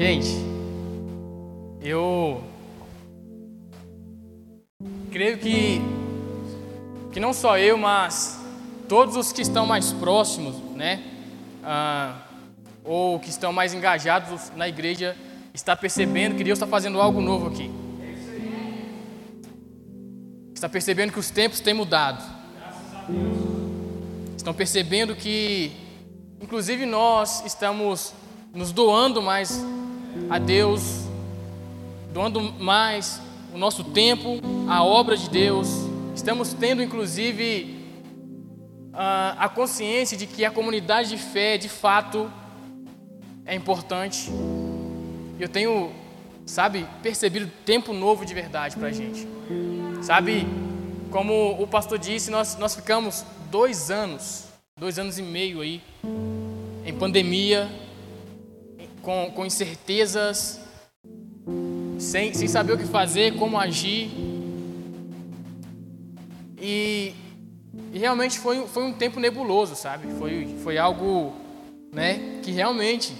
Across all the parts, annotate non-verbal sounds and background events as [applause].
Gente, eu creio que, que não só eu, mas todos os que estão mais próximos, né? Ah, ou que estão mais engajados na igreja, está percebendo que Deus está fazendo algo novo aqui. Está percebendo que os tempos têm mudado. Estão percebendo que, inclusive, nós estamos nos doando mais a Deus, doando mais o nosso tempo à obra de Deus. Estamos tendo, inclusive, a consciência de que a comunidade de fé, de fato, é importante. Eu tenho, sabe, percebido tempo novo de verdade para a gente. Sabe, como o pastor disse, nós, nós ficamos dois anos, dois anos e meio aí, em pandemia, com, com incertezas, sem, sem saber o que fazer, como agir. E, e realmente foi, foi um tempo nebuloso, sabe? Foi, foi algo né, que realmente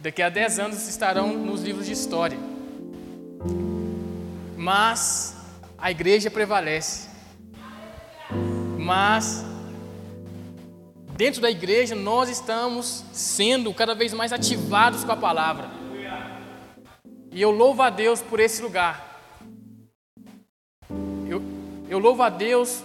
daqui a 10 anos estarão nos livros de história. Mas a igreja prevalece. Mas dentro da igreja nós estamos sendo cada vez mais ativados com a palavra. E eu louvo a Deus por esse lugar. Eu, eu louvo a Deus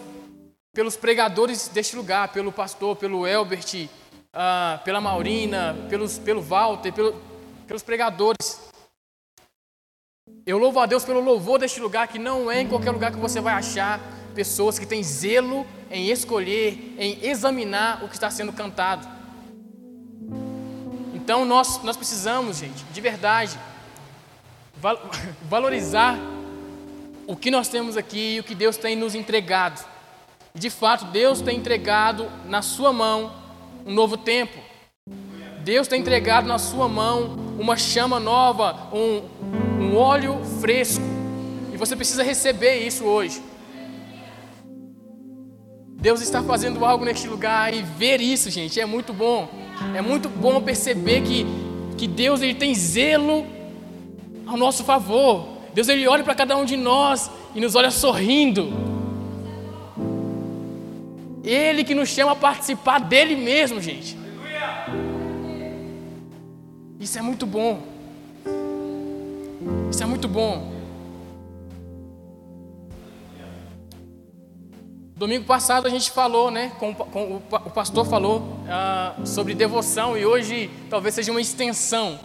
pelos pregadores deste lugar, pelo pastor, pelo Elbert, uh, pela Maurina, pelos, pelo Walter, pelo, pelos pregadores. Eu louvo a Deus pelo louvor deste lugar, que não é em qualquer lugar que você vai achar pessoas que têm zelo em escolher, em examinar o que está sendo cantado. Então nós, nós precisamos, gente, de verdade, [laughs] valorizar o que nós temos aqui e o que Deus tem nos entregado. De fato, Deus tem entregado na sua mão um novo tempo. Deus tem entregado na sua mão uma chama nova, um, um óleo fresco. E você precisa receber isso hoje. Deus está fazendo algo neste lugar e ver isso, gente, é muito bom. É muito bom perceber que, que Deus ele tem zelo ao nosso favor. Deus ele olha para cada um de nós e nos olha sorrindo. Ele que nos chama a participar dele mesmo, gente. Isso é muito bom. Isso é muito bom. Domingo passado a gente falou, né? Com, com, o pastor falou uh, sobre devoção e hoje talvez seja uma extensão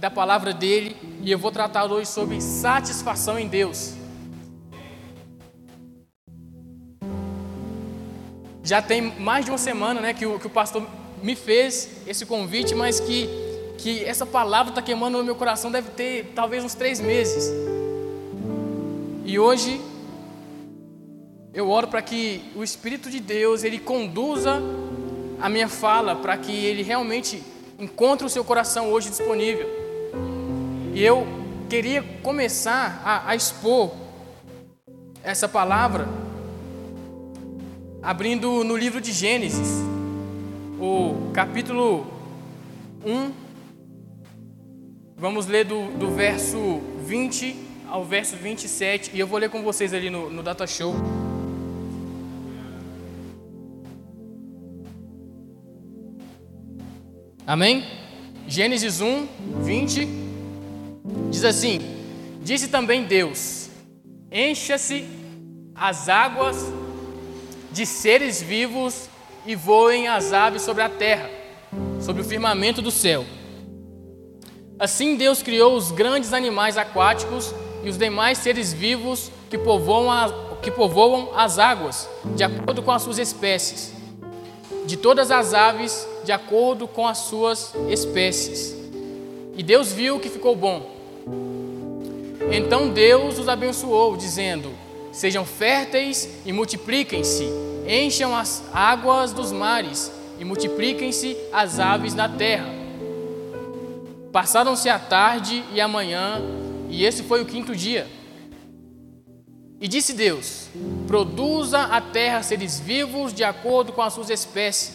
da palavra dele e eu vou tratar hoje sobre satisfação em Deus. Já tem mais de uma semana, né, que o, que o pastor me fez esse convite, mas que que essa palavra está queimando no meu coração deve ter talvez uns três meses. E hoje eu oro para que o Espírito de Deus ele conduza a minha fala para que ele realmente encontre o seu coração hoje disponível. E eu queria começar a, a expor essa palavra abrindo no livro de Gênesis, o capítulo 1. Vamos ler do, do verso 20 ao verso 27 e eu vou ler com vocês ali no, no Data Show. Amém? Gênesis 1, 20 diz assim: Disse também Deus: Encha-se as águas de seres vivos e voem as aves sobre a terra, sobre o firmamento do céu. Assim Deus criou os grandes animais aquáticos e os demais seres vivos que povoam, a, que povoam as águas, de acordo com as suas espécies de todas as aves de acordo com as suas espécies. E Deus viu que ficou bom. Então Deus os abençoou, dizendo: Sejam férteis e multipliquem-se, encham as águas dos mares e multipliquem-se as aves da terra. Passaram-se a tarde e a manhã, e esse foi o quinto dia. E disse Deus: Produza a terra seres vivos de acordo com as suas espécies,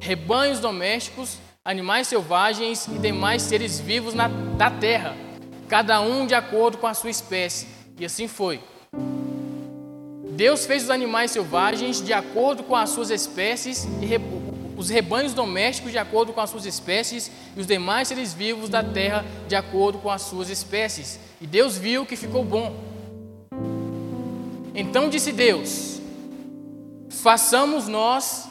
rebanhos domésticos animais selvagens e demais seres vivos na, da terra, cada um de acordo com a sua espécie. E assim foi. Deus fez os animais selvagens de acordo com as suas espécies e os rebanhos domésticos de acordo com as suas espécies e os demais seres vivos da terra de acordo com as suas espécies. E Deus viu que ficou bom. Então disse Deus: Façamos nós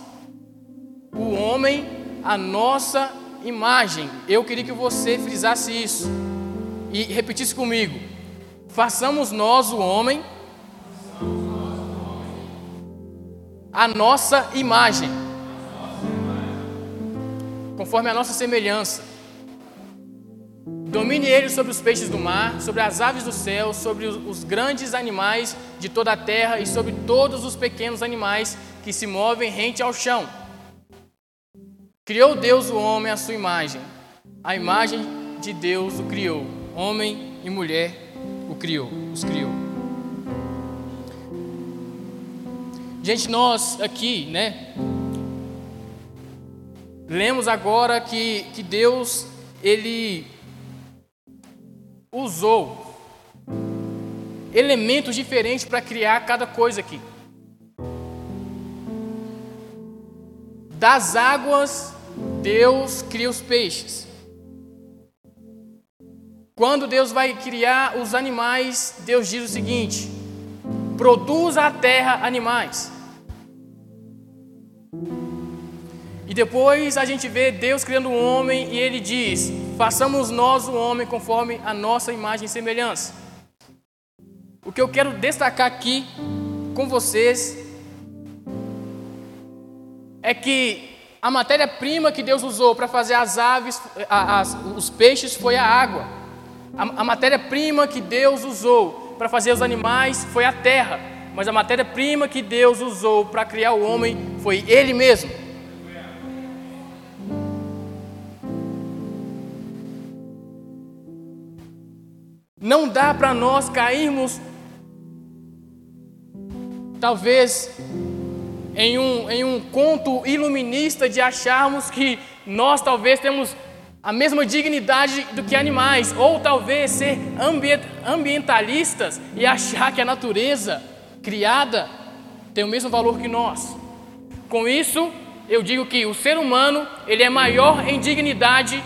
o homem a nossa imagem. Eu queria que você frisasse isso e repetisse comigo: Façamos nós o homem a nossa imagem, conforme a nossa semelhança. Domine ele sobre os peixes do mar, sobre as aves do céu, sobre os grandes animais de toda a terra e sobre todos os pequenos animais que se movem rente ao chão. Criou Deus o homem à sua imagem. A imagem de Deus o criou. Homem e mulher o criou, os criou. Gente, nós aqui, né? Lemos agora que, que Deus, Ele usou elementos diferentes para criar cada coisa aqui. Das águas, Deus cria os peixes. Quando Deus vai criar os animais, Deus diz o seguinte: produza a terra animais. E depois a gente vê Deus criando um homem e ele diz: façamos nós o homem conforme a nossa imagem e semelhança. O que eu quero destacar aqui com vocês é que a matéria-prima que Deus usou para fazer as aves, as, os peixes, foi a água. A, a matéria-prima que Deus usou para fazer os animais foi a terra. Mas a matéria-prima que Deus usou para criar o homem foi Ele mesmo. Não dá para nós cairmos, talvez, em um, em um conto iluminista de acharmos que nós talvez temos a mesma dignidade do que animais, ou talvez ser ambientalistas e achar que a natureza criada tem o mesmo valor que nós. Com isso, eu digo que o ser humano ele é maior em dignidade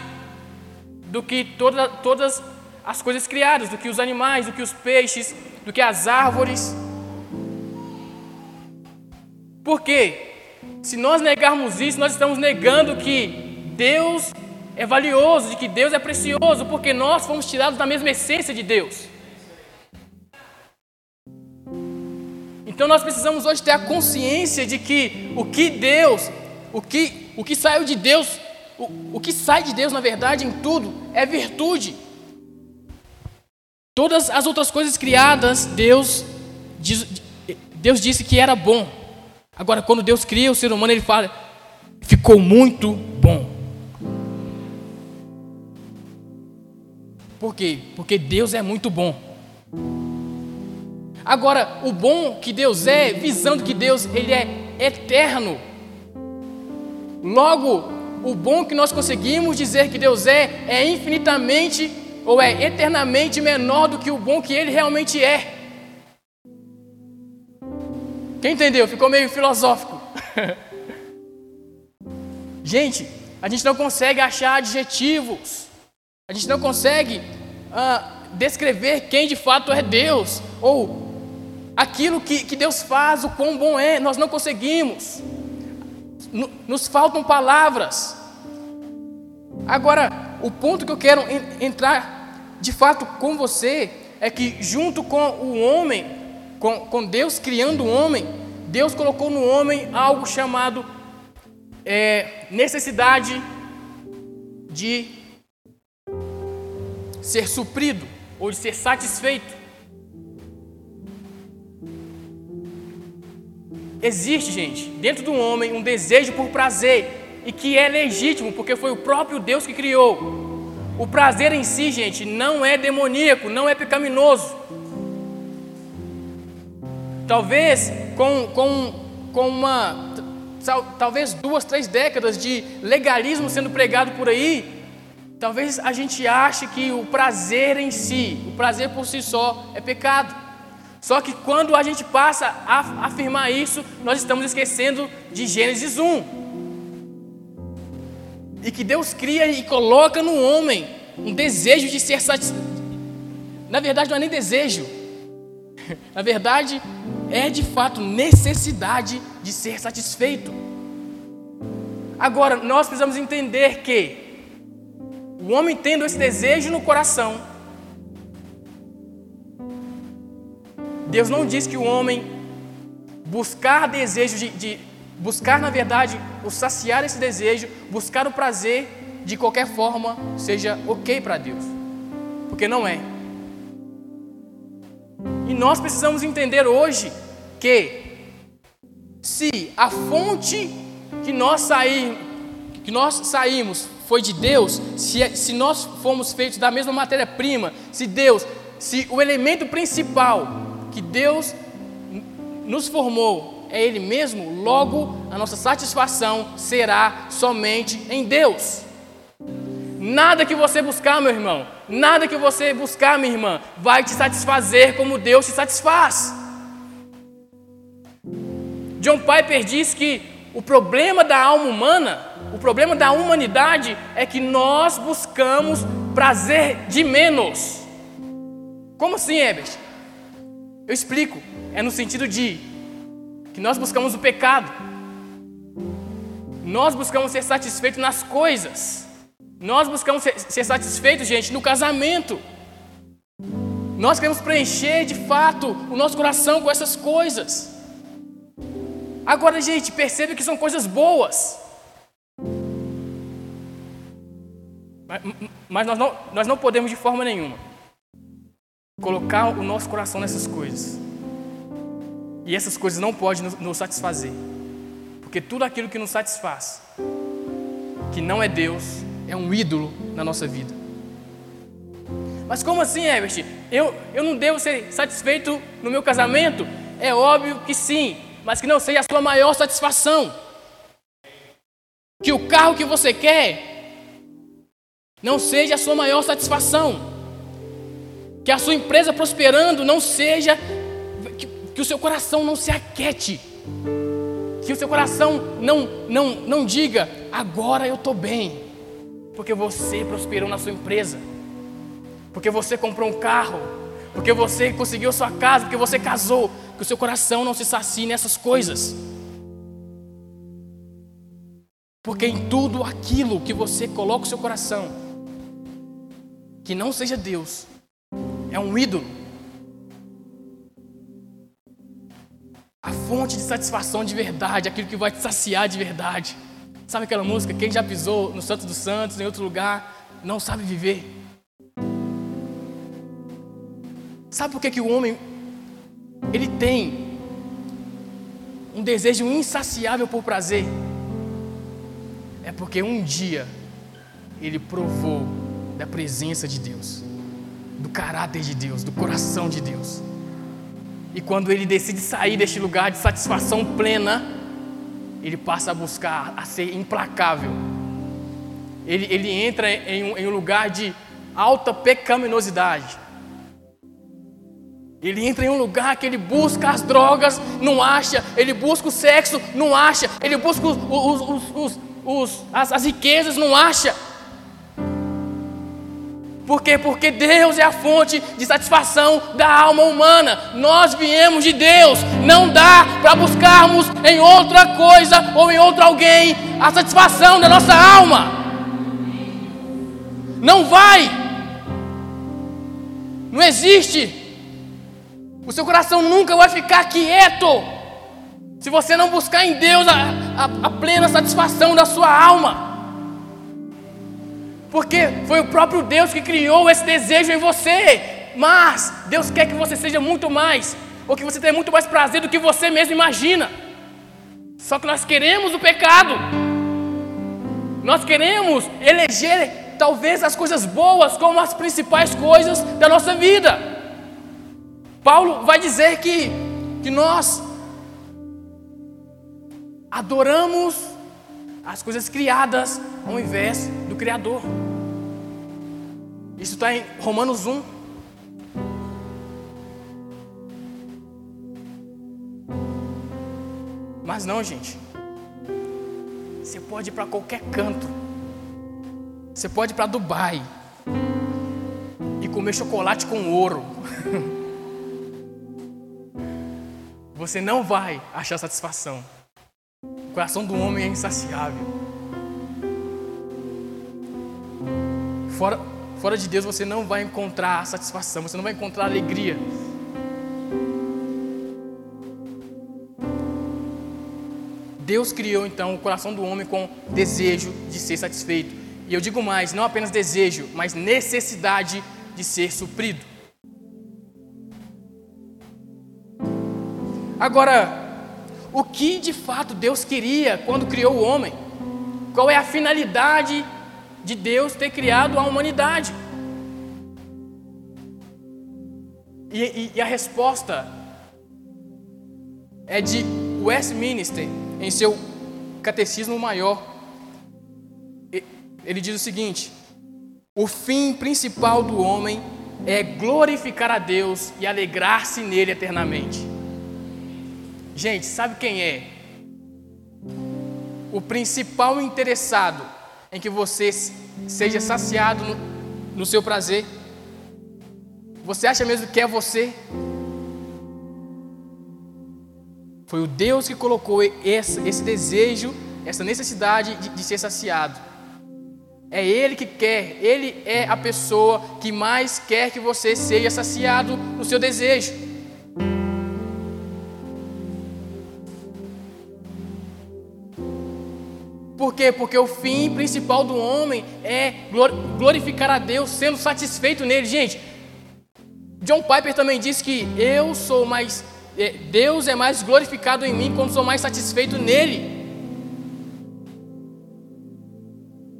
do que toda, todas as coisas criadas, do que os animais, do que os peixes, do que as árvores. Por quê? Se nós negarmos isso, nós estamos negando que Deus é valioso, de que Deus é precioso, porque nós fomos tirados da mesma essência de Deus. Então nós precisamos hoje ter a consciência de que o que Deus, o que, o que saiu de Deus, o, o que sai de Deus, na verdade, em tudo, é virtude. Todas as outras coisas criadas, Deus, Deus disse que era bom. Agora, quando Deus cria o ser humano, ele fala: ficou muito bom. Por quê? Porque Deus é muito bom. Agora, o bom que Deus é, visando que Deus ele é eterno. Logo, o bom que nós conseguimos dizer que Deus é é infinitamente ou é eternamente menor do que o bom que ele realmente é. Quem entendeu? Ficou meio filosófico. [laughs] gente, a gente não consegue achar adjetivos, a gente não consegue ah, descrever quem de fato é Deus, ou aquilo que, que Deus faz, o quão bom é, nós não conseguimos, nos faltam palavras. Agora, o ponto que eu quero entrar de fato com você é que, junto com o homem, com, com Deus criando o homem, Deus colocou no homem algo chamado é, necessidade de ser suprido ou de ser satisfeito. Existe, gente, dentro do homem um desejo por prazer e que é legítimo, porque foi o próprio Deus que criou. O prazer em si, gente, não é demoníaco, não é pecaminoso. Talvez com, com, com uma. talvez duas, três décadas de legalismo sendo pregado por aí, talvez a gente ache que o prazer em si, o prazer por si só, é pecado. Só que quando a gente passa a afirmar isso, nós estamos esquecendo de Gênesis 1. E que Deus cria e coloca no homem um desejo de ser satisfeito. Na verdade, não é nem desejo. [laughs] Na verdade, é de fato necessidade de ser satisfeito. Agora, nós precisamos entender que o homem tendo esse desejo no coração, Deus não diz que o homem buscar desejo de, de buscar, na verdade, o saciar esse desejo, buscar o prazer de qualquer forma seja ok para Deus, porque não é. E nós precisamos entender hoje que se a fonte que nós saímos, que nós saímos foi de Deus, se, se nós fomos feitos da mesma matéria-prima, se Deus, se o elemento principal que Deus nos formou é Ele mesmo, logo a nossa satisfação será somente em Deus. Nada que você buscar, meu irmão, nada que você buscar, minha irmã, vai te satisfazer como Deus te satisfaz. John Piper diz que o problema da alma humana, o problema da humanidade é que nós buscamos prazer de menos. Como assim, Ebert? Eu explico. É no sentido de que nós buscamos o pecado. Nós buscamos ser satisfeitos nas coisas. Nós buscamos ser, ser satisfeitos, gente, no casamento. Nós queremos preencher de fato o nosso coração com essas coisas. Agora, gente, percebe que são coisas boas. Mas, mas nós, não, nós não podemos de forma nenhuma colocar o nosso coração nessas coisas. E essas coisas não podem nos, satisfazer. Porque tudo aquilo que nos satisfaz, que não é Deus, é um ídolo na nossa vida. Mas como assim, Herbert? Eu, eu não devo ser satisfeito no meu casamento? É óbvio que sim, mas que não seja a sua maior satisfação. Que o carro que você quer não seja a sua maior satisfação. Que a sua empresa prosperando não seja. Que, o seu coração não se aquete. Que o seu coração não, não, não diga, agora eu estou bem. Porque você prosperou na sua empresa. Porque você comprou um carro. Porque você conseguiu sua casa. Porque você casou. Que o seu coração não se sacie nessas coisas. Porque em tudo aquilo que você coloca o seu coração, que não seja Deus, é um ídolo. A fonte de satisfação de verdade, aquilo que vai te saciar de verdade, Sabe aquela música? Quem já pisou no Santos dos Santos, em outro lugar, não sabe viver. Sabe por que, que o homem ele tem um desejo insaciável por prazer? É porque um dia ele provou da presença de Deus, do caráter de Deus, do coração de Deus. E quando ele decide sair deste lugar de satisfação plena, ele passa a buscar, a ser implacável. Ele, ele entra em um, em um lugar de alta pecaminosidade. Ele entra em um lugar que ele busca as drogas, não acha. Ele busca o sexo, não acha. Ele busca os, os, os, as, as riquezas, não acha. Por quê? Porque Deus é a fonte de satisfação da alma humana. Nós viemos de Deus. Não dá para buscarmos em outra coisa ou em outro alguém a satisfação da nossa alma. Não vai. Não existe. O seu coração nunca vai ficar quieto se você não buscar em Deus a, a, a plena satisfação da sua alma. Porque foi o próprio Deus que criou esse desejo em você. Mas Deus quer que você seja muito mais, ou que você tenha muito mais prazer do que você mesmo imagina. Só que nós queremos o pecado. Nós queremos eleger talvez as coisas boas como as principais coisas da nossa vida. Paulo vai dizer que, que nós adoramos as coisas criadas ao invés do Criador. Isso está em Romanos 1. Mas não, gente. Você pode ir para qualquer canto. Você pode ir para Dubai e comer chocolate com ouro. [laughs] Você não vai achar satisfação. O coração do homem é insaciável. Fora, fora de Deus você não vai encontrar satisfação, você não vai encontrar alegria. Deus criou então o coração do homem com desejo de ser satisfeito. E eu digo mais, não apenas desejo, mas necessidade de ser suprido. Agora, o que de fato Deus queria quando criou o homem? Qual é a finalidade de Deus ter criado a humanidade? E, e, e a resposta é de Westminster em seu catecismo maior. Ele diz o seguinte: o fim principal do homem é glorificar a Deus e alegrar-se nele eternamente. Gente, sabe quem é? O principal interessado em que você seja saciado no, no seu prazer. Você acha mesmo que é você? Foi o Deus que colocou esse, esse desejo, essa necessidade de, de ser saciado. É Ele que quer, Ele é a pessoa que mais quer que você seja saciado no seu desejo. Por quê? Porque o fim principal do homem é glorificar a Deus, sendo satisfeito nele. Gente, John Piper também disse que eu sou mais é, Deus é mais glorificado em mim quando sou mais satisfeito nele.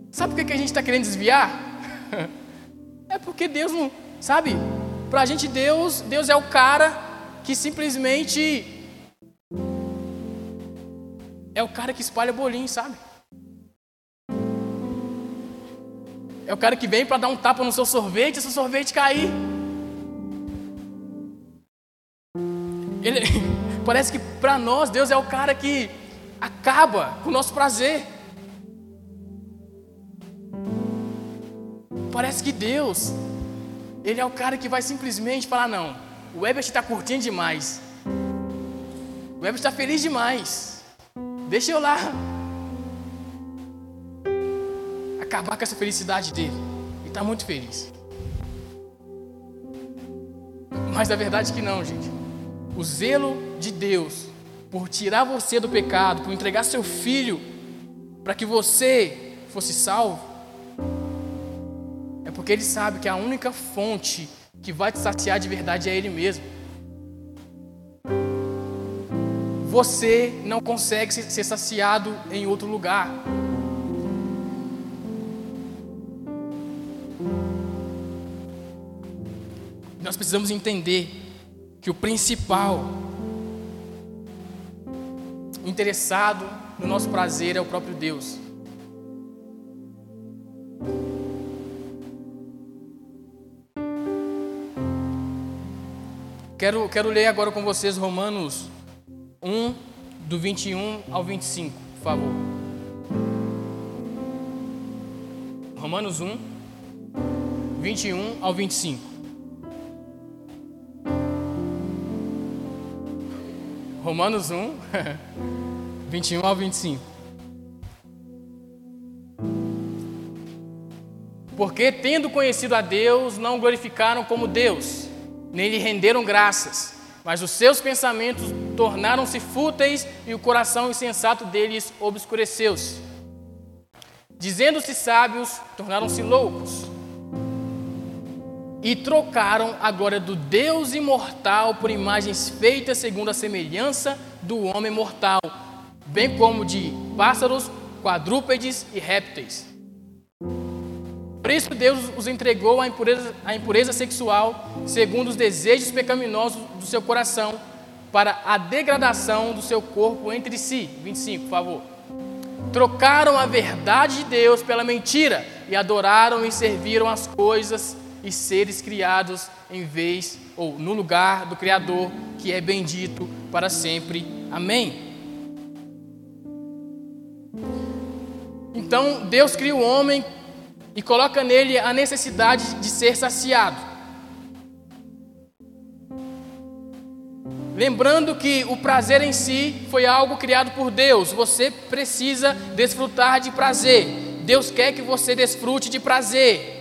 Sabe por que a gente está querendo desviar? [laughs] É porque Deus não. Sabe? Para a gente, Deus, Deus é o cara que simplesmente. É o cara que espalha bolinho, sabe? É o cara que vem para dar um tapa no seu sorvete e seu sorvete cair. Ele, [laughs] parece que para nós Deus é o cara que acaba com o nosso prazer. Parece que Deus, Ele é o cara que vai simplesmente falar: não, o Ebert está curtindo demais. O Ebert está feliz demais. Deixa eu lá acabar com essa felicidade dele. Ele está muito feliz. Mas a verdade é que não, gente o zelo de Deus por tirar você do pecado, por entregar seu filho para que você fosse salvo, é porque ele sabe que a única fonte que vai te saciar de verdade é ele mesmo. Você não consegue ser saciado em outro lugar. Nós precisamos entender que o principal interessado no nosso prazer é o próprio Deus. Quero, quero ler agora com vocês Romanos 1, do 21 ao 25, por favor. Romanos 1, 21 ao 25. Romanos [laughs] 1, 21 ao 25. Porque, tendo conhecido a Deus, não glorificaram como Deus, nem lhe renderam graças, mas os seus pensamentos tornaram-se fúteis e o coração insensato deles obscureceu-se. Dizendo-se sábios, tornaram-se loucos e trocaram a glória do Deus imortal por imagens feitas segundo a semelhança do homem mortal, bem como de pássaros, quadrúpedes e répteis. Por isso Deus os entregou à impureza, à impureza sexual, segundo os desejos pecaminosos do seu coração, para a degradação do seu corpo entre si. 25, por favor. Trocaram a verdade de Deus pela mentira e adoraram e serviram as coisas e seres criados em vez ou no lugar do Criador, que é bendito para sempre. Amém. Então, Deus cria o homem e coloca nele a necessidade de ser saciado. Lembrando que o prazer em si foi algo criado por Deus, você precisa desfrutar de prazer. Deus quer que você desfrute de prazer.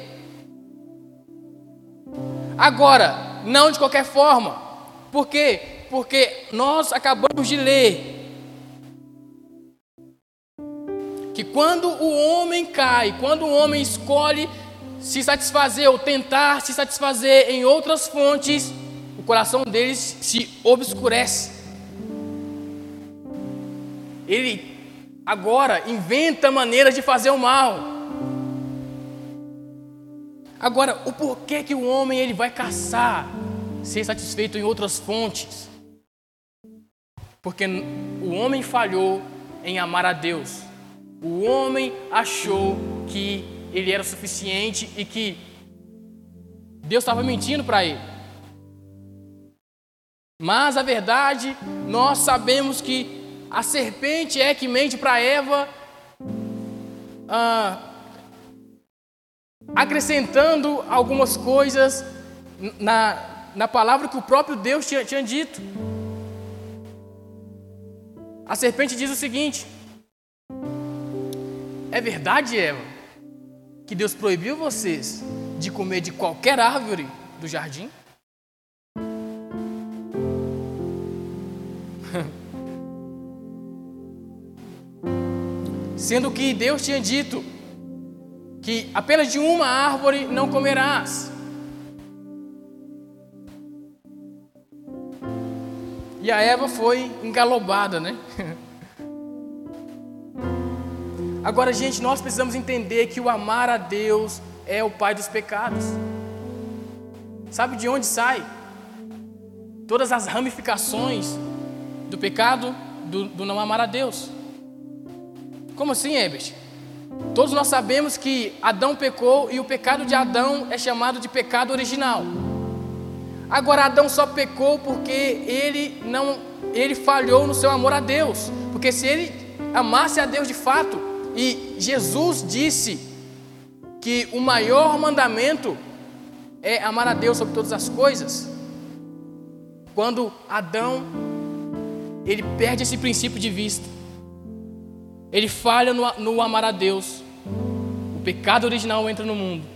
Agora, não de qualquer forma. Por quê? Porque nós acabamos de ler que quando o homem cai, quando o homem escolhe se satisfazer ou tentar se satisfazer em outras fontes, o coração deles se obscurece. Ele agora inventa maneiras de fazer o mal. Agora, o porquê que o homem ele vai caçar ser satisfeito em outras fontes? Porque o homem falhou em amar a Deus. O homem achou que ele era suficiente e que Deus estava mentindo para ele. Mas a verdade, nós sabemos que a serpente é que mente para Eva, ah, acrescentando algumas coisas na, na palavra que o próprio Deus tinha, tinha dito. A serpente diz o seguinte: é verdade, Eva, que Deus proibiu vocês de comer de qualquer árvore do jardim? [laughs] Sendo que Deus tinha dito que apenas de uma árvore não comerás. E a Eva foi engalobada, né? [laughs] Agora, gente, nós precisamos entender que o amar a Deus é o pai dos pecados. Sabe de onde sai? Todas as ramificações do pecado do, do não amar a Deus. Como assim, Ebert? Todos nós sabemos que Adão pecou e o pecado de Adão é chamado de pecado original. Agora Adão só pecou porque ele não ele falhou no seu amor a Deus. Porque se ele amasse a Deus de fato, e Jesus disse que o maior mandamento é amar a Deus sobre todas as coisas. Quando Adão ele perde esse princípio de vista, ele falha no, no amar a Deus, o pecado original entra no mundo.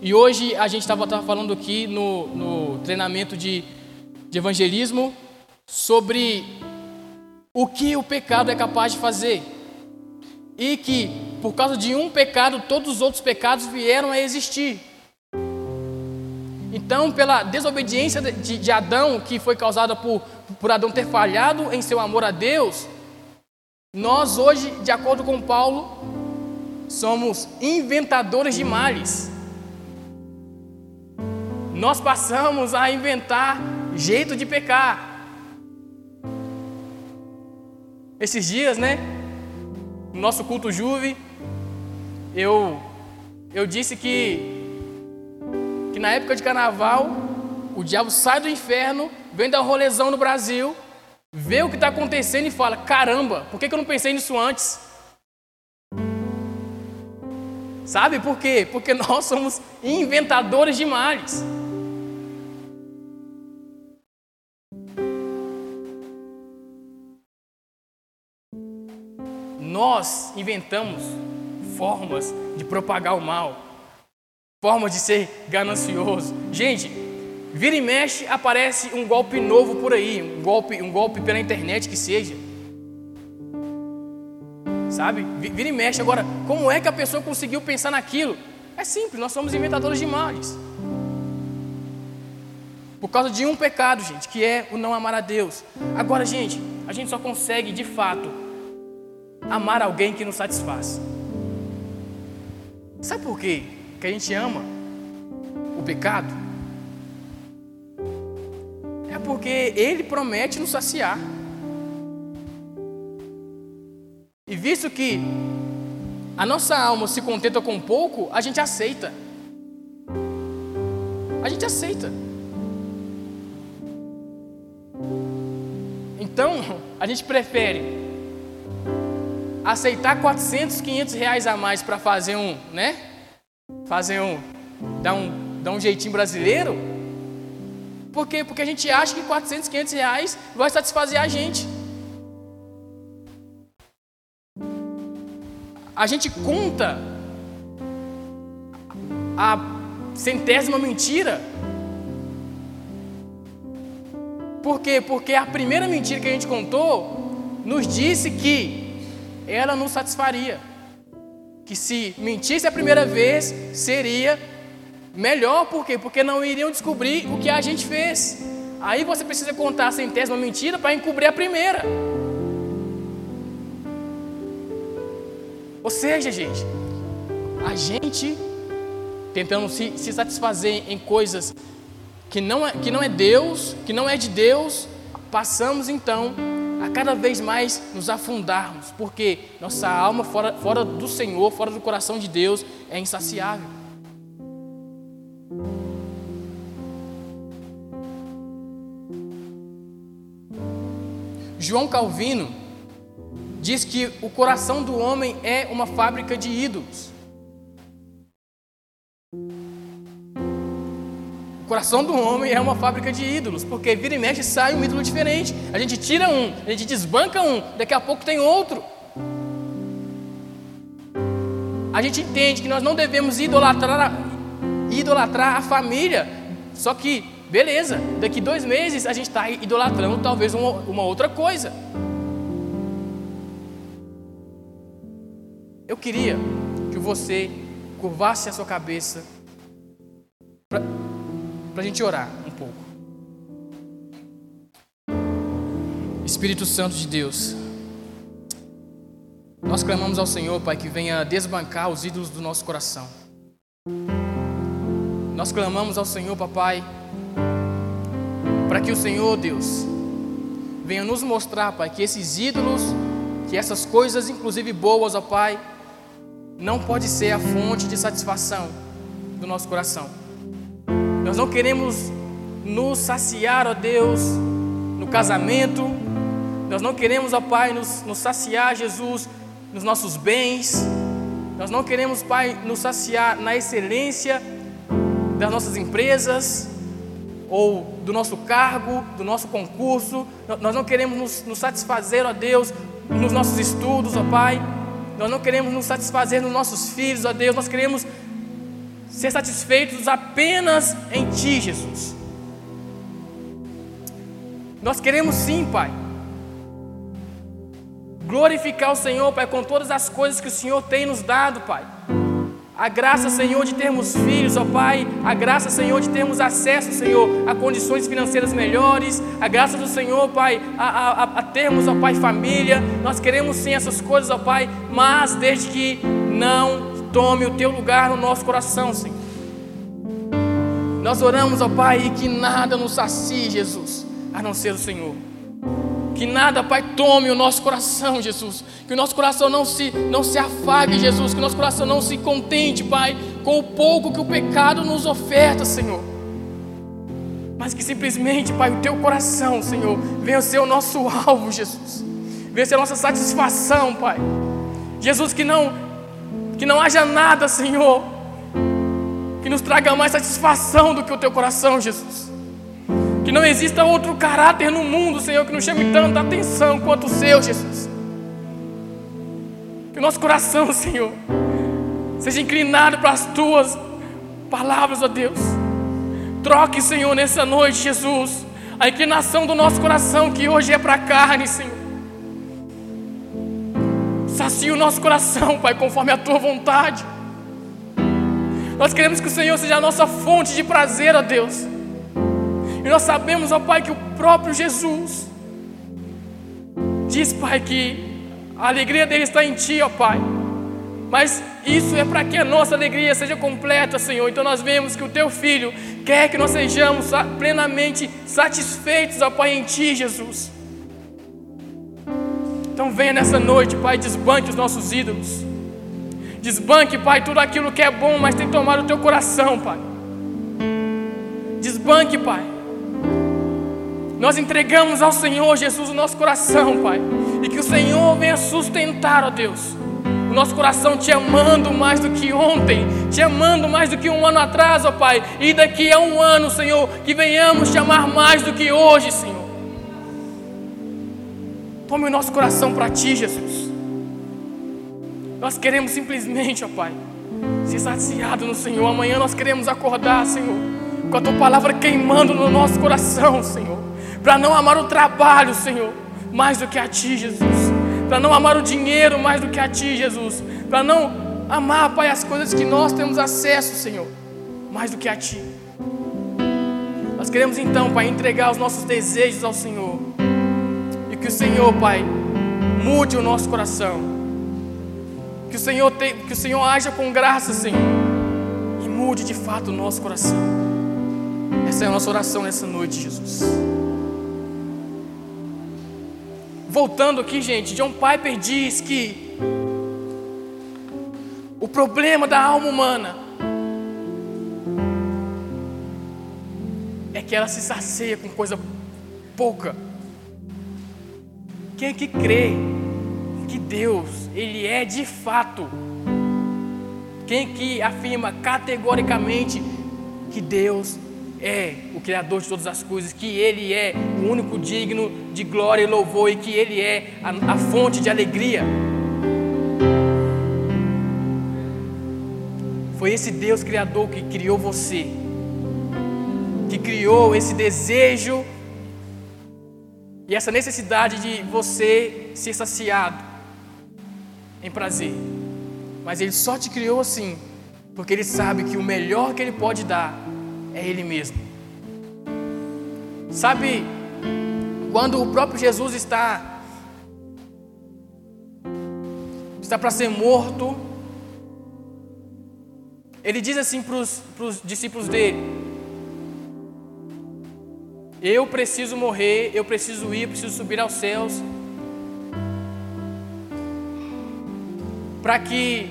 E hoje a gente estava falando aqui no, no treinamento de, de evangelismo sobre o que o pecado é capaz de fazer e que por causa de um pecado todos os outros pecados vieram a existir. Então, pela desobediência de, de Adão, que foi causada por, por Adão ter falhado em seu amor a Deus, nós hoje, de acordo com Paulo, somos inventadores de males. Nós passamos a inventar jeito de pecar. Esses dias, né? no nosso culto Juve, eu, eu disse que, que na época de carnaval, o diabo sai do inferno, vem dar um rolezão no Brasil, vê o que está acontecendo e fala: caramba, por que, eu não pensei nisso antes? Sabe por quê? Porque [laughs] nós somos inventadores de males. Nós inventamos formas de propagar o mal, formas de ser ganancioso. Gente, vira e mexe aparece um golpe novo por aí, um golpe, um golpe pela internet que seja. Sabe? Vira e mexe. Agora, como é que a pessoa conseguiu pensar naquilo? É simples, nós somos inventadores de males. Por causa de um pecado, gente, que é o não amar a Deus. Agora, gente, a gente só consegue de fato amar alguém que nos satisfaz. Sabe por quê? Que a gente ama o pecado? Porque Ele promete nos saciar. E visto que a nossa alma se contenta com pouco, a gente aceita. A gente aceita. Então, a gente prefere aceitar 400, 500 reais a mais para fazer um, né? Fazer um, dar um, dar um jeitinho brasileiro. Por quê? Porque a gente acha que 400, 500 reais vai satisfazer a gente. A gente conta a centésima mentira Por quê? Porque a primeira mentira que a gente contou nos disse que ela não satisfaria. Que se mentisse a primeira vez, seria melhor. Por quê? Porque não iriam descobrir o que a gente fez. Aí você precisa contar a centésima mentira para encobrir a primeira. Ou seja, gente, a gente tentando se, se satisfazer em coisas que não é, que não é Deus, que não é de Deus, passamos então a cada vez mais nos afundarmos, porque nossa alma fora, fora do Senhor, fora do coração de Deus, é insaciável. João Calvino diz que o coração do homem é uma fábrica de ídolos. O coração do homem é uma fábrica de ídolos, porque vira e mexe sai um ídolo diferente. A gente tira um, a gente desbanca um, daqui a pouco tem outro. A gente entende que nós não devemos idolatrar, idolatrar a família, só que, beleza, daqui dois meses a gente está idolatrando talvez uma, uma outra coisa. Eu queria que você curvasse a sua cabeça para a gente orar um pouco. Espírito Santo de Deus, nós clamamos ao Senhor, Pai, que venha desbancar os ídolos do nosso coração. Nós clamamos ao Senhor, Papai, para que o Senhor, Deus, venha nos mostrar, Pai, que esses ídolos, que essas coisas, inclusive boas, ó Pai, não pode ser a fonte de satisfação do nosso coração. Nós não queremos nos saciar, ó Deus, no casamento. Nós não queremos, ó Pai, nos, nos saciar, Jesus, nos nossos bens. Nós não queremos, Pai, nos saciar na excelência das nossas empresas ou do nosso cargo, do nosso concurso. Nós não queremos nos, nos satisfazer, ó Deus, nos nossos estudos, ó Pai. Nós não queremos nos satisfazer nos nossos filhos, ó Deus. Nós queremos ser satisfeitos apenas em Ti, Jesus. Nós queremos sim, Pai, glorificar o Senhor, Pai, com todas as coisas que o Senhor tem nos dado, Pai. A graça, Senhor, de termos filhos, ó Pai. A graça, Senhor, de termos acesso, Senhor, a condições financeiras melhores. A graça do Senhor, Pai, a, a, a termos, ó Pai, família. Nós queremos sim essas coisas, ó Pai, mas desde que não tome o teu lugar no nosso coração, Senhor. Nós oramos, ó Pai, e que nada nos sacie, Jesus, a não ser o Senhor. Que nada, Pai, tome o nosso coração, Jesus. Que o nosso coração não se, não se afague, Jesus. Que o nosso coração não se contente, Pai, com o pouco que o pecado nos oferta, Senhor. Mas que simplesmente, Pai, o teu coração, Senhor, venha ser o nosso alvo, Jesus. Venha ser a nossa satisfação, Pai. Jesus, que não que não haja nada, Senhor, que nos traga mais satisfação do que o teu coração, Jesus. Que não exista outro caráter no mundo, Senhor, que nos chame tanta atenção quanto o seu, Jesus. Que o nosso coração, Senhor, seja inclinado para as tuas palavras, ó Deus. Troque, Senhor, nessa noite, Jesus, a inclinação do nosso coração, que hoje é para a carne, Senhor Sacia o nosso coração, Pai, conforme a tua vontade. Nós queremos que o Senhor seja a nossa fonte de prazer, ó Deus. E nós sabemos, ó Pai, que o próprio Jesus diz, Pai, que a alegria dele está em Ti, ó Pai. Mas isso é para que a nossa alegria seja completa, Senhor. Então nós vemos que o Teu Filho quer que nós sejamos plenamente satisfeitos, ó Pai, em Ti, Jesus. Então venha nessa noite, Pai, desbanque os nossos ídolos. Desbanque, Pai, tudo aquilo que é bom, mas tem tomado o teu coração, Pai. Desbanque, Pai. Nós entregamos ao Senhor Jesus o nosso coração, Pai. E que o Senhor venha sustentar, ó Deus, o nosso coração te amando mais do que ontem, te amando mais do que um ano atrás, ó Pai. E daqui a um ano, Senhor, que venhamos te amar mais do que hoje, Senhor. Tome o nosso coração para Ti, Jesus. Nós queremos simplesmente, ó Pai, ser saciado no Senhor. Amanhã nós queremos acordar, Senhor, com a Tua palavra queimando no nosso coração, Senhor. Para não amar o trabalho, Senhor, mais do que a Ti, Jesus. Para não amar o dinheiro mais do que a Ti, Jesus. Para não amar, Pai, as coisas que nós temos acesso, Senhor, mais do que a Ti. Nós queremos então, Pai, entregar os nossos desejos ao Senhor que o Senhor, Pai, mude o nosso coração. Que o Senhor, te, que o Senhor haja com graça, Senhor, e mude de fato o nosso coração. Essa é a nossa oração nessa noite, Jesus. Voltando aqui, gente, John Piper diz que o problema da alma humana é que ela se sacia com coisa pouca quem é que crê que Deus, Ele é de fato? Quem é que afirma categoricamente que Deus é o Criador de todas as coisas, que Ele é o único digno de glória e louvor e que Ele é a, a fonte de alegria? Foi esse Deus Criador que criou você, que criou esse desejo e essa necessidade de você ser saciado em prazer. Mas Ele só te criou assim, porque Ele sabe que o melhor que Ele pode dar é Ele mesmo. Sabe, quando o próprio Jesus está está para ser morto, ele diz assim para os discípulos dele: eu preciso morrer, eu preciso ir, eu preciso subir aos céus. Para que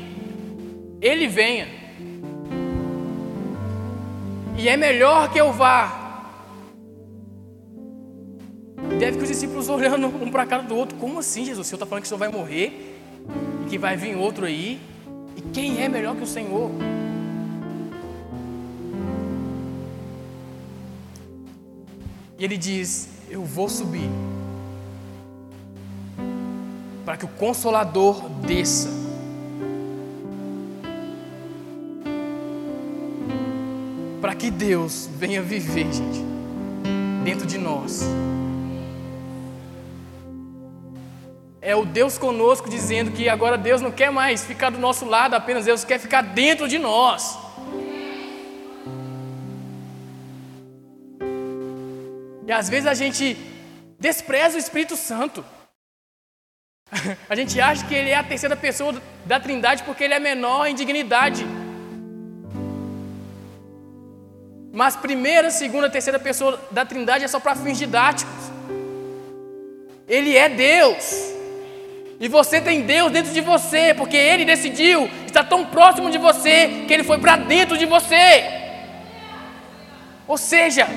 Ele venha. E é melhor que eu vá. Deve que os discípulos olhando um para a cara do outro. Como assim, Jesus? O Senhor está falando que o Senhor vai morrer? E que vai vir outro aí? E quem é melhor que o Senhor? E ele diz: Eu vou subir para que o Consolador desça. Que Deus venha viver, gente, dentro de nós. É o Deus conosco dizendo que agora Deus não quer mais ficar do nosso lado, apenas Deus quer ficar dentro de nós. E às vezes a gente despreza o Espírito Santo. [laughs] A gente acha que ele é a terceira pessoa da Trindade porque ele é menor em dignidade. Mas primeira, segunda, terceira pessoa da Trindade é só para fins didáticos. Ele é Deus. E você tem Deus dentro de você, porque Ele decidiu estar tão próximo de você que Ele foi para dentro de você. Ou seja,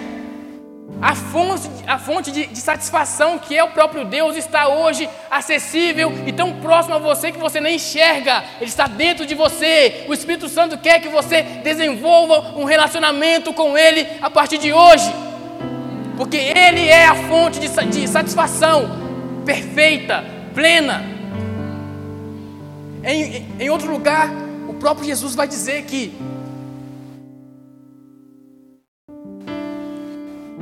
a fonte, a fonte de, de, satisfação que é o próprio Deus está hoje acessível e tão próximo a você que você nem enxerga. Ele está dentro de você. O Espírito Santo quer que você desenvolva um relacionamento com Ele a partir de hoje. Porque Ele é a fonte de, de satisfação perfeita, plena. Em, em outro lugar, o próprio Jesus vai dizer que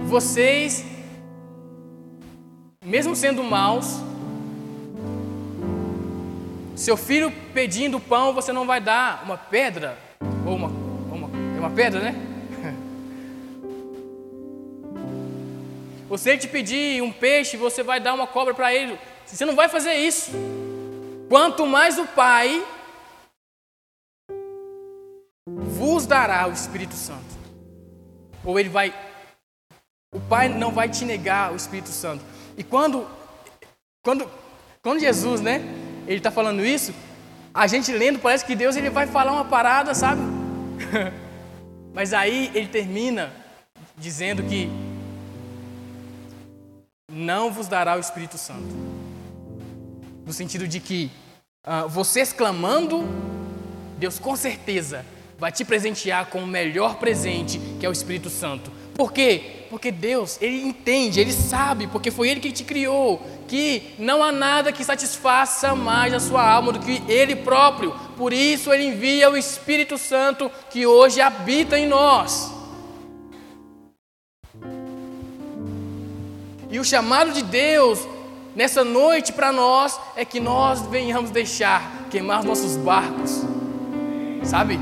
vocês, mesmo sendo maus, seu filho pedindo pão, você não vai dar uma pedra, ou uma, uma é uma pedra, né? [laughs] Você te pedir um peixe, você vai dar uma cobra para ele. Você não vai fazer isso. Quanto mais o Pai vos dará o Espírito Santo. ou ele vai o Pai não vai te negar o Espírito Santo. E quando quando quando Jesus, né, ele está falando isso, a gente lendo parece que Deus ele vai falar uma parada, sabe? [laughs] Mas aí ele termina dizendo que não vos dará o Espírito Santo. No sentido de que uh, vocês clamando, Deus com certeza vai te presentear com o melhor presente, que é o Espírito Santo. Por quê? Porque Deus, Ele entende, Ele sabe, porque foi Ele que te criou, que não há nada que satisfaça mais a sua alma do que Ele próprio. Por isso Ele envia o Espírito Santo que hoje habita em nós. E o chamado de Deus nessa noite para nós é que nós venhamos deixar queimar os nossos barcos, sabe?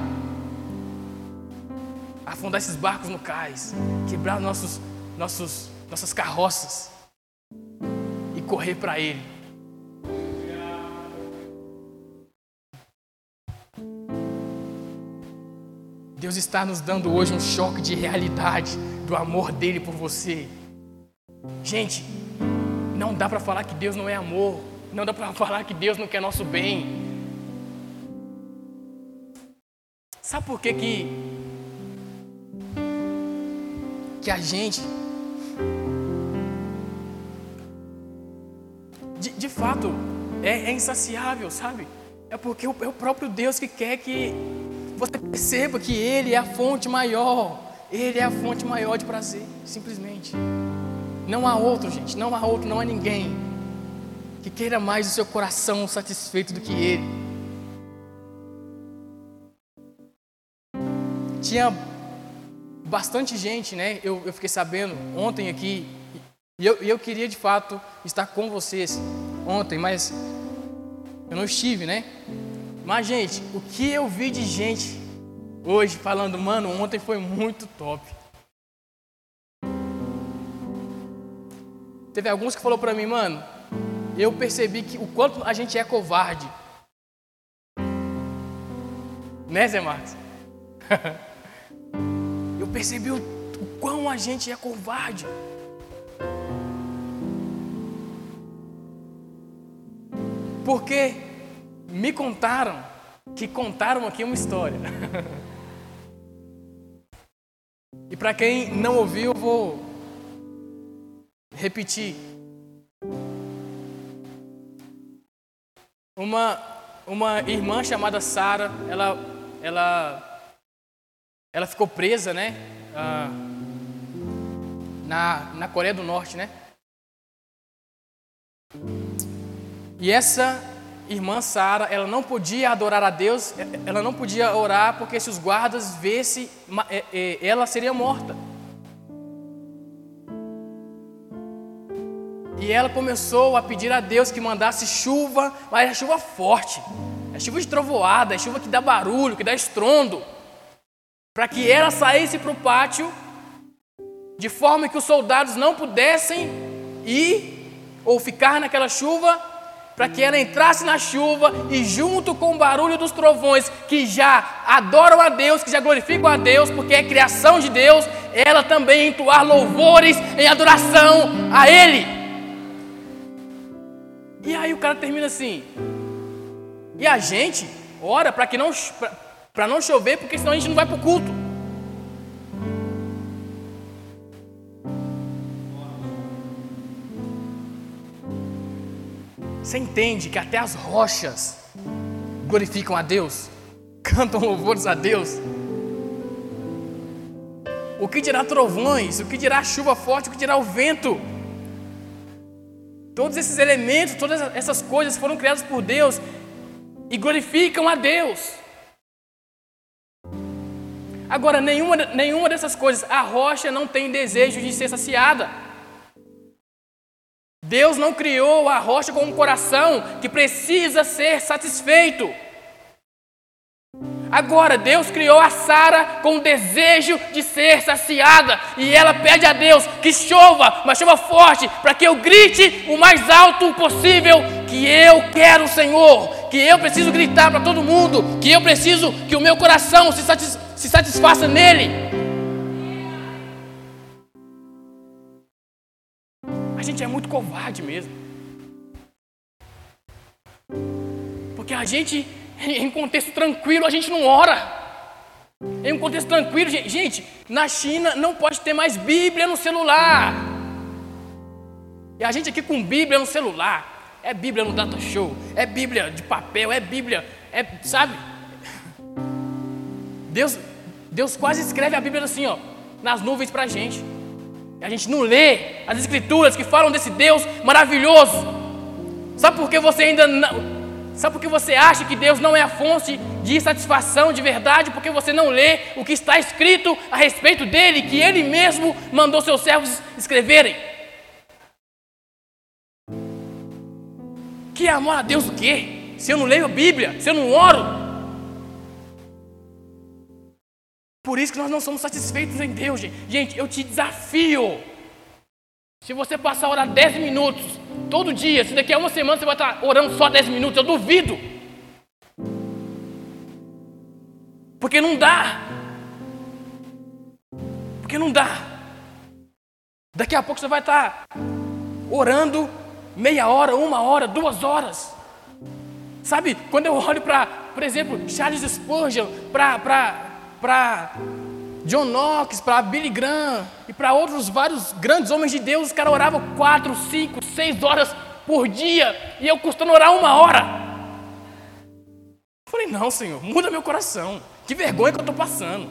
Afundar esses barcos no cais, quebrar nossos, nossos, nossas carroças e correr para Ele. Deus está nos dando hoje um choque de realidade do amor dele por você. Gente, não dá para falar que Deus não é amor. Não dá para [laughs] falar que Deus não quer nosso bem. Sabe por que que que a gente de, de fato é, é, insaciável, sabe? É porque é o próprio Deus que quer que você perceba que Ele é a fonte maior. Ele é a fonte maior de prazer, simplesmente. Não há outro, gente, não há outro, não há ninguém que queira mais o seu coração satisfeito do que Ele. Tinha bastante gente, né? Eu, eu fiquei sabendo ontem aqui, e eu, eu queria de fato estar com vocês ontem, mas eu não estive, né? Mas, gente, o que eu vi de gente hoje falando, mano, ontem foi muito top. Teve alguns que falou para mim, mano, eu percebi que o quanto a gente é covarde. Né, Zé Marcos? [laughs] percebi o, o quão a gente é covarde. Porque me contaram que contaram aqui uma história. [laughs] e para quem não ouviu, eu vou repetir. Uma, uma irmã chamada Sara, ela, ela, ela ficou presa, né? Ah, na, na Coreia do Norte, né? E essa irmã Sara, ela não podia adorar a Deus, ela não podia orar, porque se os guardas vissem, ela seria morta. E ela começou a pedir a Deus que mandasse chuva, mas é chuva forte, é chuva de trovoada, é chuva que dá barulho, que dá estrondo, para que ela saísse para o pátio, de forma que os soldados não pudessem ir ou ficar naquela chuva, para que ela entrasse na chuva e, junto com o barulho dos trovões, que já adoram a Deus, que já glorificam a Deus, porque é criação de Deus, ela também entoar louvores em adoração a Ele. E aí o cara termina assim. E a gente ora para que não para não chover, porque senão a gente não vai para o culto. Você entende que até as rochas glorificam a Deus, [laughs] cantam louvores a Deus. O que dirá trovões, o que dirá chuva forte, o que dirá o vento? Todos esses elementos, todas essas coisas foram criadas por Deus e glorificam a Deus. Agora, nenhuma, nenhuma dessas coisas, a rocha não tem desejo de ser saciada. Deus não criou a rocha com um coração que precisa ser satisfeito. Agora, Deus criou a Sara com o desejo de ser saciada. E ela pede a Deus que chova, mas chova forte, para que eu grite o mais alto possível que eu quero o Senhor. Que eu preciso gritar para todo mundo. Que eu preciso que o meu coração se, satis se satisfaça nele. A gente é muito covarde mesmo. Porque a gente, em contexto tranquilo, a gente não ora. Em um contexto tranquilo, gente, na China não pode ter mais Bíblia no celular. E a gente aqui com Bíblia no celular. É Bíblia no data show, é Bíblia de papel, é Bíblia, é, sabe? Deus, Deus quase escreve a Bíblia assim, ó, nas nuvens para a gente. E a gente não lê as escrituras que falam desse Deus maravilhoso. Sabe por que você ainda não, Sabe por que você acha que Deus não é a fonte de satisfação de verdade? Porque você não lê o que está escrito a respeito dele, que ele mesmo mandou seus servos escreverem. Que amor a Deus o quê? Se eu não leio a Bíblia, se eu não oro. Por isso que nós não somos satisfeitos em Deus, gente. Gente, eu te desafio. Se você passar a orar 10 minutos todo dia, se daqui a uma semana você vai estar orando só 10 minutos, eu duvido. Porque não dá. Porque não dá. Daqui a pouco você vai estar orando meia hora, uma hora, duas horas. Sabe, quando eu olho para, por exemplo, Charles Spurgeon, para John Knox, para Billy Graham e para outros vários grandes homens de Deus, os caras oravam quatro, cinco, seis horas por dia e eu custando orar uma hora. Eu falei, não, Senhor, muda meu coração. Que vergonha que eu estou passando.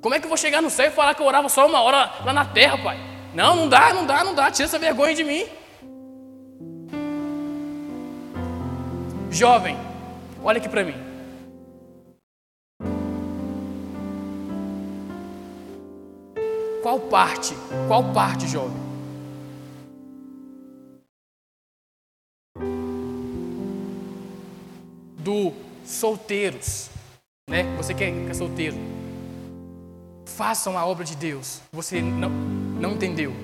Como é que eu vou chegar no céu e falar que eu orava só uma hora lá na terra, Pai? Não, não dá, não dá, não dá. Tira essa vergonha de mim. Jovem, olha aqui para mim. Qual parte? Qual parte, jovem? Do solteiros, né? Você que é, solteiro, façam a obra de Deus. Você não, não entendeu?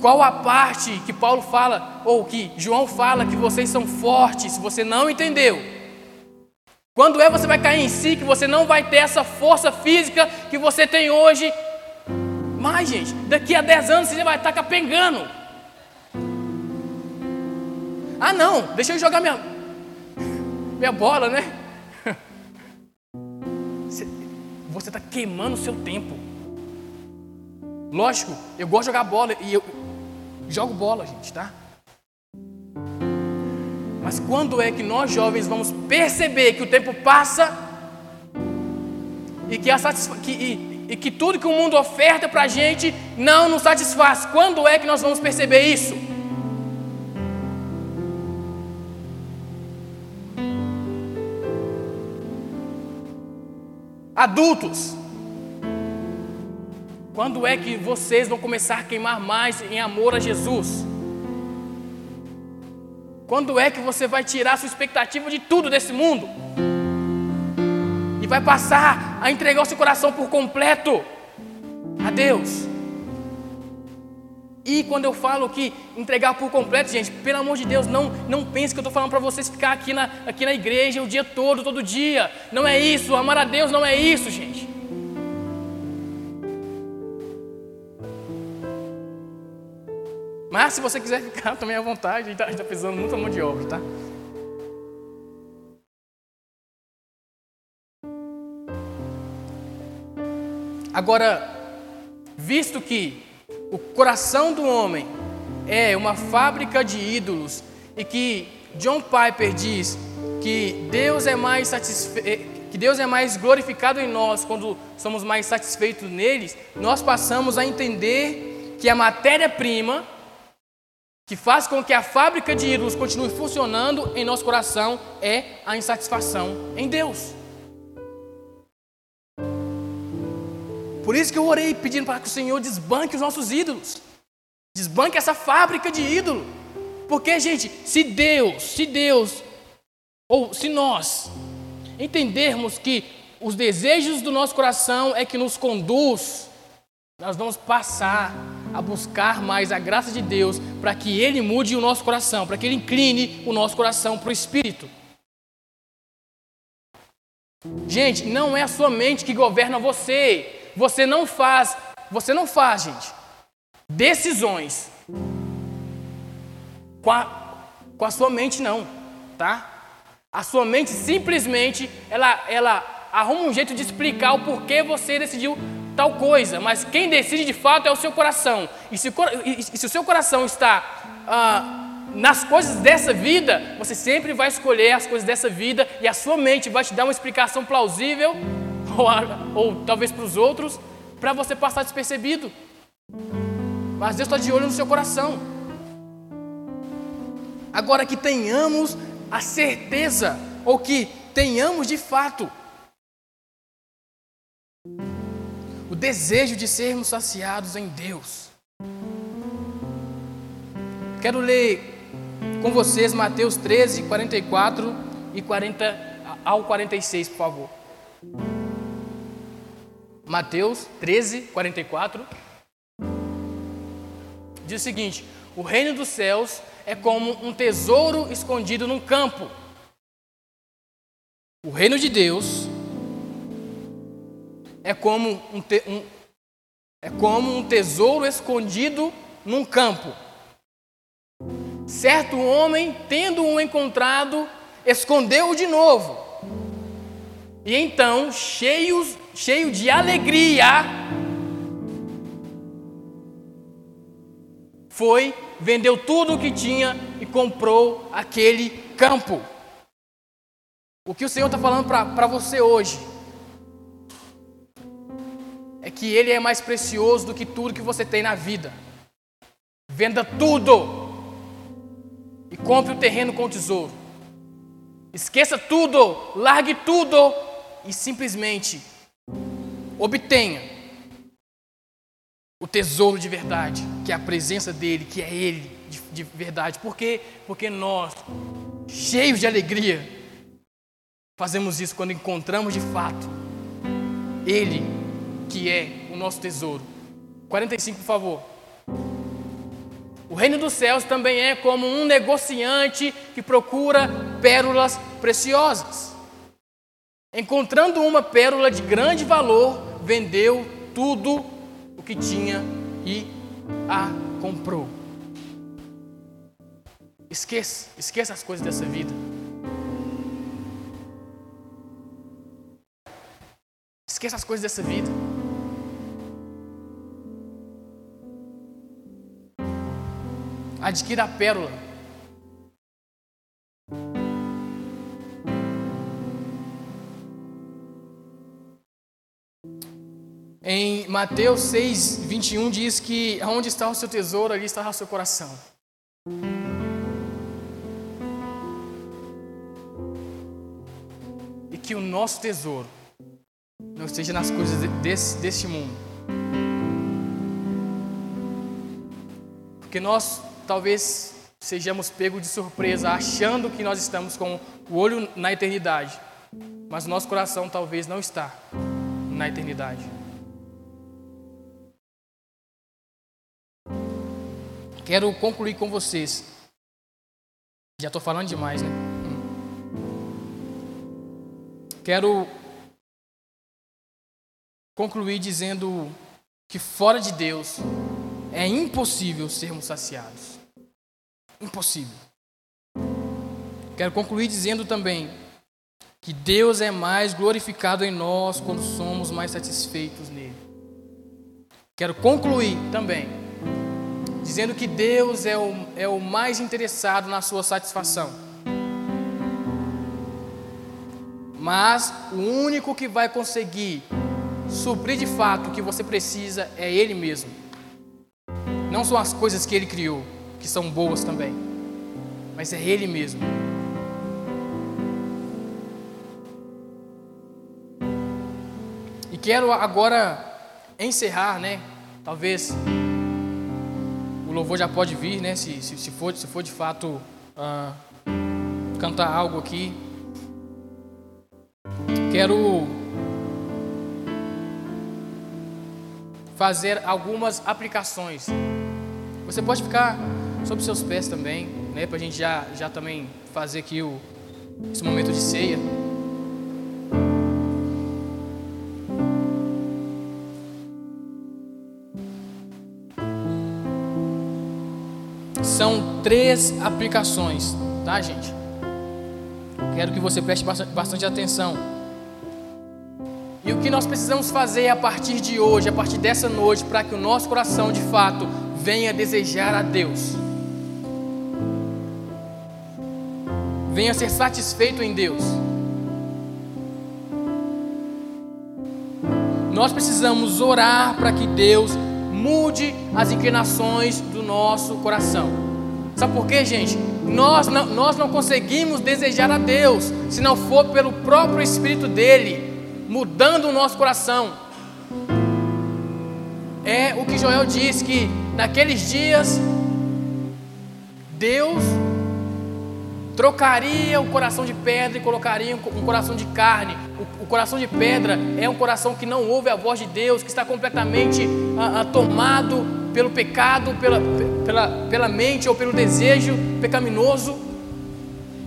Qual a parte que Paulo fala, ou que João fala que vocês são fortes? Você não entendeu. Quando é você vai cair em si, que você não vai ter essa força física que você tem hoje. Mas, gente, daqui a 10 anos você vai estar capengando. Ah, não, deixa eu jogar minha, minha bola, né? [laughs] Você está queimando o seu tempo. Lógico, eu gosto de jogar bola e eu jogo bola, gente, tá? Mas quando é que nós jovens vamos perceber que o tempo passa e que, que, e, e que tudo que o mundo oferta para a gente não nos satisfaz? Quando é que nós vamos perceber isso? Adultos, quando é que vocês vão começar a queimar mais em amor a Jesus? Quando é que você vai tirar sua expectativa de tudo desse mundo? E vai passar a entregar o seu coração por completo a Deus. E quando eu falo que entregar por completo, gente, pelo amor de Deus, não, não pense que eu estou falando para vocês ficar aqui na, aqui na igreja o dia todo, todo dia. Não é isso, amar a Deus não é isso, gente. Mas se você quiser ficar [laughs] também à vontade, a gente está tá precisando muito mão de obra, tá? Agora, visto que o coração do homem é uma fábrica de ídolos e que John Piper diz que Deus é mais satisfe... Eh, que Deus é mais glorificado em nós quando somos mais satisfeitos neles, nós passamos a entender que a matéria-prima que faz com que a fábrica de ídolos continue funcionando em nosso coração é a insatisfação em Deus. Por isso que eu orei pedindo para que o Senhor desbanque os nossos ídolos. Desbanque essa fábrica de ídolo. Porque, gente, se Deus, se Deus, ou se nós entendermos que os desejos do nosso coração é que nos conduz, nós vamos passar a buscar mais a graça de Deus para que Ele mude o nosso coração, para que Ele incline o nosso coração para o Espírito. Gente, não é a sua mente que governa você. Você não faz, você não faz, gente, decisões com a, com a sua mente, não, tá? A sua mente simplesmente, ela, ela arruma um jeito de explicar o porquê você decidiu tal coisa, mas quem decide de fato é o seu coração. E se, e se o seu coração está ah, nas coisas dessa vida, você sempre vai escolher as coisas dessa vida e a sua mente vai te dar uma explicação plausível, [laughs] ou, ou talvez para os outros, para você passar despercebido. Mas Deus está de olho no seu coração. Agora que tenhamos a certeza, ou que tenhamos de fato, o desejo de sermos saciados em Deus. Quero ler com vocês Mateus 13, 44 e 40 ao 46, por favor. Mateus 13, 44 diz o seguinte: O reino dos céus é como um tesouro escondido num campo. O reino de Deus é como um, te, um, é como um tesouro escondido num campo. Certo homem, tendo-o encontrado, escondeu-o de novo. E então, cheio, cheio de alegria, foi, vendeu tudo o que tinha e comprou aquele campo. O que o Senhor está falando para você hoje é que Ele é mais precioso do que tudo que você tem na vida. Venda tudo e compre o terreno com o tesouro. Esqueça tudo, largue tudo e simplesmente obtenha o tesouro de verdade, que é a presença dele, que é ele de, de verdade. Por quê? Porque nós, cheios de alegria, fazemos isso quando encontramos de fato ele, que é o nosso tesouro. 45, por favor. O reino dos céus também é como um negociante que procura pérolas preciosas. Encontrando uma pérola de grande valor, vendeu tudo que tinha e a comprou. Esqueça, esqueça as coisas dessa vida. Esqueça as coisas dessa vida. Adquira a pérola Em Mateus 6, 21 diz que onde está o seu tesouro, ali estará o seu coração. E que o nosso tesouro não esteja nas coisas desse, deste mundo. Porque nós talvez sejamos pegos de surpresa achando que nós estamos com o olho na eternidade, mas nosso coração talvez não está na eternidade. Quero concluir com vocês. Já estou falando demais, né? Quero concluir dizendo que fora de Deus é impossível sermos saciados. Impossível. Quero concluir dizendo também que Deus é mais glorificado em nós quando somos mais satisfeitos nele. Quero concluir também dizendo que Deus é o, é o mais interessado na sua satisfação. Mas o único que vai conseguir suprir de fato o que você precisa é Ele mesmo. Não são as coisas que Ele criou, que são boas também, mas é Ele mesmo. E quero agora encerrar, né? Talvez louvor já pode vir, né? Se, se, se, for, se for de fato uh, cantar algo aqui. Quero fazer algumas aplicações. Você pode ficar sobre seus pés também, né, para a gente já, já também fazer aqui o, esse momento de ceia. São três aplicações, tá, gente? Quero que você preste bastante atenção. E o que nós precisamos fazer a partir de hoje, a partir dessa noite, para que o nosso coração de fato venha desejar a Deus, venha ser satisfeito em Deus. Nós precisamos orar para que Deus mude as inclinações do nosso coração. Sabe por quê, gente? Nós não, nós não conseguimos desejar a Deus se não for pelo próprio Espírito dele mudando o nosso coração. É o que Joel diz que naqueles dias Deus trocaria o coração de pedra e colocaria um coração de carne. O, coração de pedra é um coração que não ouve a voz de Deus, que está completamente ah, ah, tomado pelo pecado, pela, pela, pela mente ou pelo desejo pecaminoso.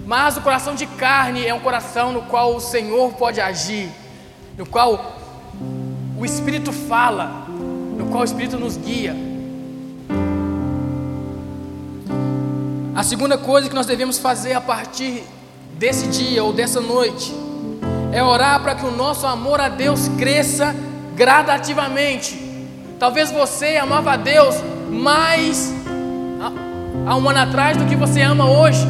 Mas o coração de carne é um coração no qual o Senhor pode agir, no qual o Espírito fala, no qual o Espírito nos guia. A segunda coisa que nós devemos fazer a partir desse dia ou dessa noite é orar para que o nosso amor a Deus cresça gradativamente. Talvez você amava a Deus mais há um ano atrás do que você ama hoje.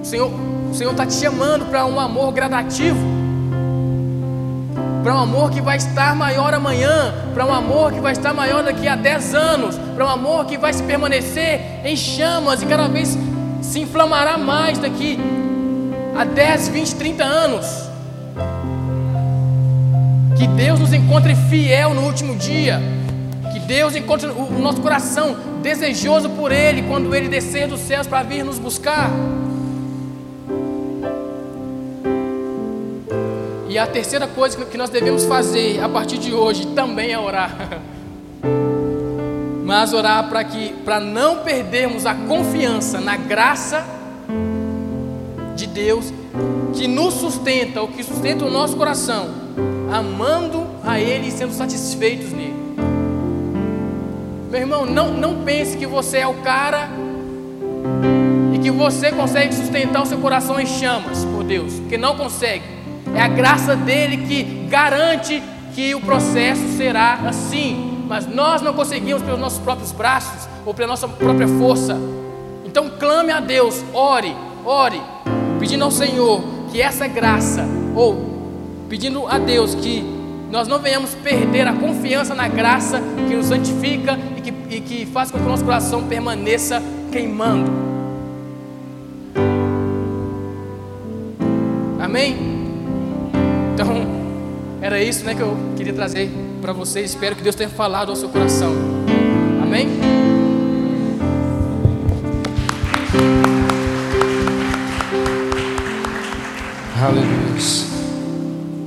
O Senhor o Senhor está te chamando para um amor gradativo para um amor que vai estar maior amanhã, para um amor que vai estar maior daqui a 10 anos, para um amor que vai se permanecer em chamas e cada vez se inflamará mais daqui a 10, 20, 30 anos. Que Deus nos encontre fiel no último dia. Que Deus encontre o nosso coração desejoso por Ele quando Ele descer dos céus para vir nos buscar. E a terceira coisa que nós devemos fazer a partir de hoje também é orar. [laughs] Mas orar para que para não perdermos a confiança na graça de Deus que nos sustenta, o que sustenta o nosso coração, amando a Ele e sendo satisfeitos nele. Meu irmão, não, não pense que você é o cara e que você consegue sustentar o seu coração em chamas por Deus, porque não consegue. É a graça dele que garante que o processo será assim. Mas nós não conseguimos pelos nossos próprios braços ou pela nossa própria força. Então clame a Deus, ore, ore, pedindo ao Senhor que essa graça, ou pedindo a Deus que nós não venhamos perder a confiança na graça que nos santifica e que, e que faz com que o nosso coração permaneça queimando. Amém? Então, era isso né, que eu queria trazer para vocês. Espero que Deus tenha falado ao seu coração. Amém? Aleluia.